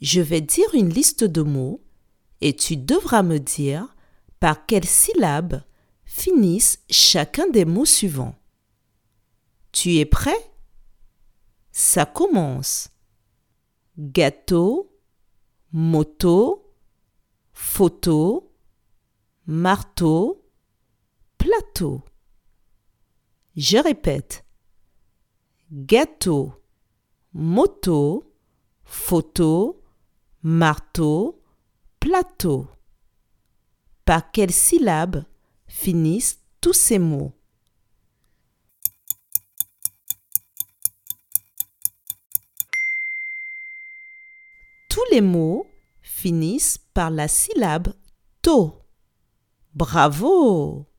je vais dire une liste de mots et tu devras me dire par quelle syllabe finissent chacun des mots suivants. Tu es prêt? Ça commence. Gâteau, moto, photo, marteau, plateau. Je répète. Gâteau, moto, photo, marteau, plateau. Par quelle syllabe finissent tous ces mots? Tous les mots finissent par la syllabe to. Bravo